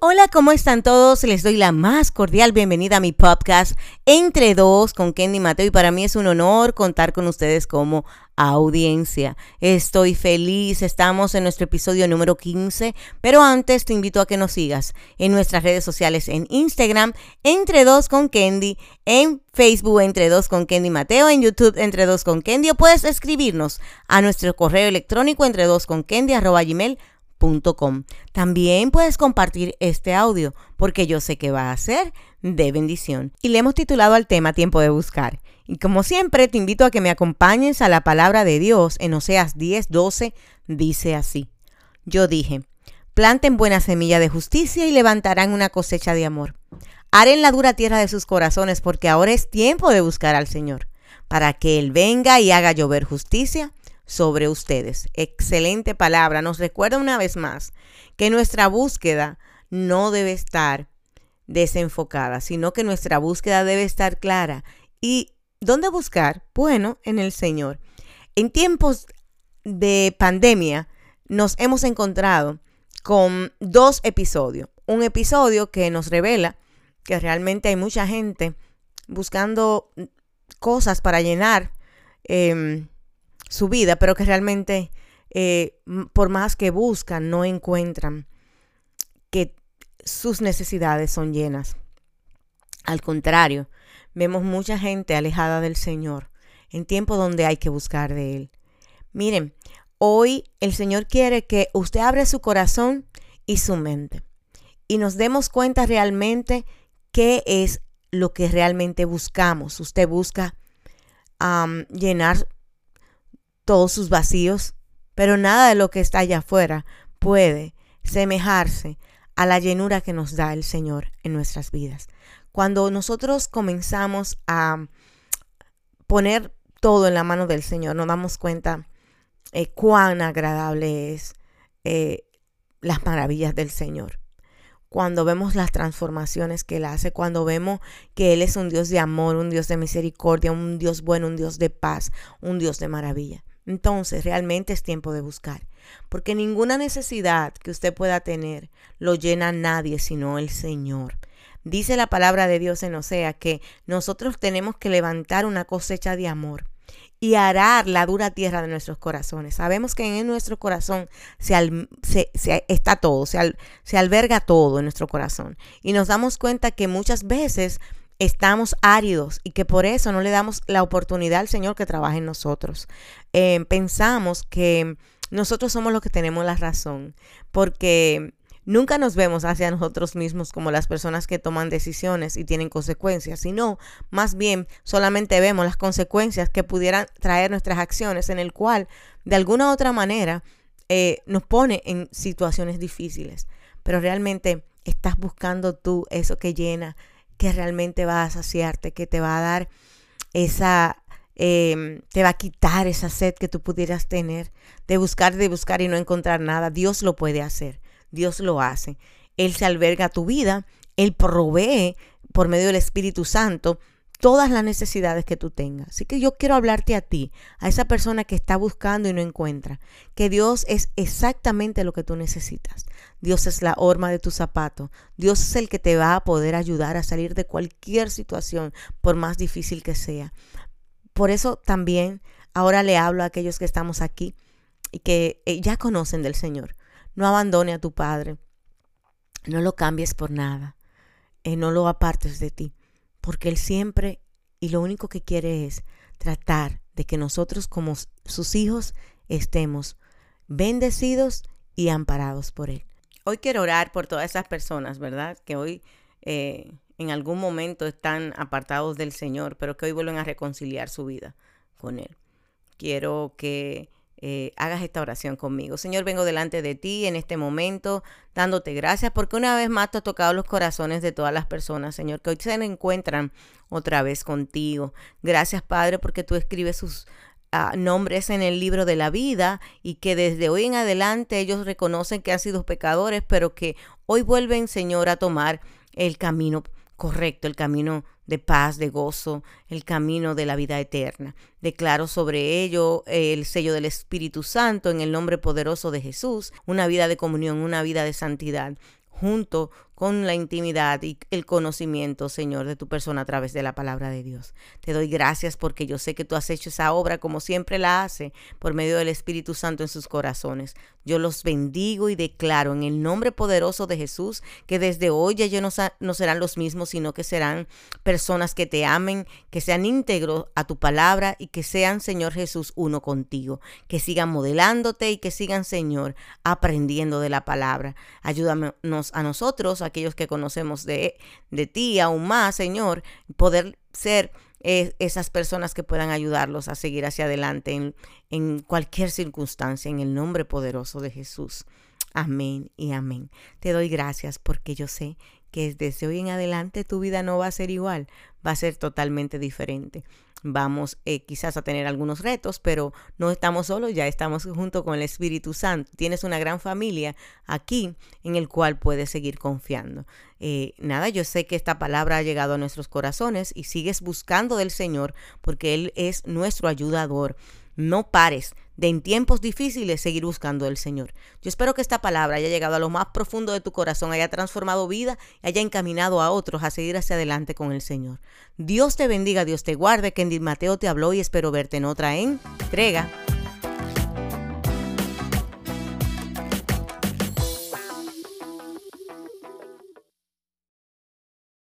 Hola, ¿cómo están todos? Les doy la más cordial bienvenida a mi podcast Entre Dos con Kenny Mateo y para mí es un honor contar con ustedes como audiencia. Estoy feliz, estamos en nuestro episodio número 15, pero antes te invito a que nos sigas en nuestras redes sociales en Instagram Entre Dos con Kendy, en Facebook Entre Dos con Kendy Mateo, en YouTube Entre Dos con Kendy o puedes escribirnos a nuestro correo electrónico entre dos con Kendy arroba también puedes compartir este audio porque yo sé que va a ser de bendición. Y le hemos titulado al tema Tiempo de Buscar. Y como siempre, te invito a que me acompañes a la palabra de Dios en Oseas 10, 12. Dice así. Yo dije, planten buena semilla de justicia y levantarán una cosecha de amor. Haré la dura tierra de sus corazones porque ahora es tiempo de buscar al Señor, para que Él venga y haga llover justicia sobre ustedes. Excelente palabra. Nos recuerda una vez más que nuestra búsqueda no debe estar desenfocada, sino que nuestra búsqueda debe estar clara. ¿Y dónde buscar? Bueno, en el Señor. En tiempos de pandemia nos hemos encontrado con dos episodios. Un episodio que nos revela que realmente hay mucha gente buscando cosas para llenar eh, su vida, pero que realmente eh, por más que buscan, no encuentran que sus necesidades son llenas. Al contrario, vemos mucha gente alejada del Señor en tiempo donde hay que buscar de Él. Miren, hoy el Señor quiere que usted abra su corazón y su mente y nos demos cuenta realmente qué es lo que realmente buscamos. Usted busca llenar todos sus vacíos, pero nada de lo que está allá afuera puede semejarse a la llenura que nos da el Señor en nuestras vidas. Cuando nosotros comenzamos a poner todo en la mano del Señor, nos damos cuenta eh, cuán agradable es eh, las maravillas del Señor. Cuando vemos las transformaciones que Él hace, cuando vemos que Él es un Dios de amor, un Dios de misericordia, un Dios bueno, un Dios de paz, un Dios de maravilla. Entonces realmente es tiempo de buscar, porque ninguna necesidad que usted pueda tener lo llena nadie sino el Señor. Dice la palabra de Dios en Osea que nosotros tenemos que levantar una cosecha de amor y arar la dura tierra de nuestros corazones. Sabemos que en nuestro corazón se, está todo, se, se alberga todo en nuestro corazón. Y nos damos cuenta que muchas veces estamos áridos y que por eso no le damos la oportunidad al Señor que trabaje en nosotros. Eh, pensamos que nosotros somos los que tenemos la razón, porque nunca nos vemos hacia nosotros mismos como las personas que toman decisiones y tienen consecuencias, sino más bien solamente vemos las consecuencias que pudieran traer nuestras acciones, en el cual de alguna u otra manera eh, nos pone en situaciones difíciles. Pero realmente estás buscando tú eso que llena que realmente va a saciarte, que te va a dar esa, em, te va a quitar esa sed que tú pudieras tener de buscar, de buscar y no encontrar nada. Dios lo puede hacer, Dios lo hace. Él se alberga tu vida, Él provee por medio del Espíritu Santo todas las necesidades que tú tengas. Así que yo quiero hablarte a ti, a esa persona que está buscando y no encuentra, que Dios es exactamente lo que tú necesitas. Dios es la horma de tu zapato. Dios es el que te va a poder ayudar a salir de cualquier situación, por más difícil que sea. Por eso también ahora le hablo a aquellos que estamos aquí y que eh, ya conocen del Señor. No abandone a tu Padre. No lo cambies por nada. Eh, no lo apartes de ti porque Él siempre y lo único que quiere es tratar de que nosotros como sus hijos estemos bendecidos y amparados por Él. Hoy quiero orar por todas esas personas, ¿verdad? Que hoy eh, en algún momento están apartados del Señor, pero que hoy vuelven a reconciliar su vida con Él. Quiero que eh, hagas esta oración conmigo. Señor, vengo delante de ti en este momento, dándote gracias porque una vez más te ha tocado los corazones de todas las personas, Señor, que hoy se encuentran otra vez contigo. Gracias, Padre, porque tú escribes sus ah, nombres en el libro de la vida y que desde hoy en adelante ellos reconocen que han sido pecadores, pero que hoy vuelven, Señor, a tomar el camino correcto, el camino de paz, de gozo, el camino de la vida eterna. Declaro sobre ello el sello del Espíritu Santo en el nombre poderoso de Jesús, una vida de comunión, una vida de santidad junto con la intimidad y el conocimiento, Señor, de tu persona a través de la palabra de Dios. Te doy gracias porque yo sé que tú has hecho esa obra como siempre la hace por medio del Espíritu Santo en sus corazones. Yo los bendigo y declaro en el nombre poderoso de Jesús que desde hoy ya ellos no, no serán los mismos, sino que serán personas que te amen, que sean íntegros a tu palabra y que sean, Señor Jesús, uno contigo, que sigan modelándote y que sigan, Señor, aprendiendo de la palabra. Ayúdanos a nosotros, aquellos que conocemos de, de ti aún más, Señor, poder ser eh, esas personas que puedan ayudarlos a seguir hacia adelante en, en cualquier circunstancia, en el nombre poderoso de Jesús. Amén y amén. Te doy gracias porque yo sé que desde hoy en adelante tu vida no va a ser igual, va a ser totalmente diferente vamos eh, quizás a tener algunos retos, pero no estamos solos, ya estamos junto con el Espíritu Santo. Tienes una gran familia aquí en el cual puedes seguir confiando. Eh, nada, yo sé que esta palabra ha llegado a nuestros corazones y sigues buscando del Señor porque Él es nuestro ayudador. No pares de en tiempos difíciles seguir buscando al Señor. Yo espero que esta palabra haya llegado a lo más profundo de tu corazón, haya transformado vida y haya encaminado a otros a seguir hacia adelante con el Señor. Dios te bendiga, Dios te guarde. Kendi Mateo te habló y espero verte en otra entrega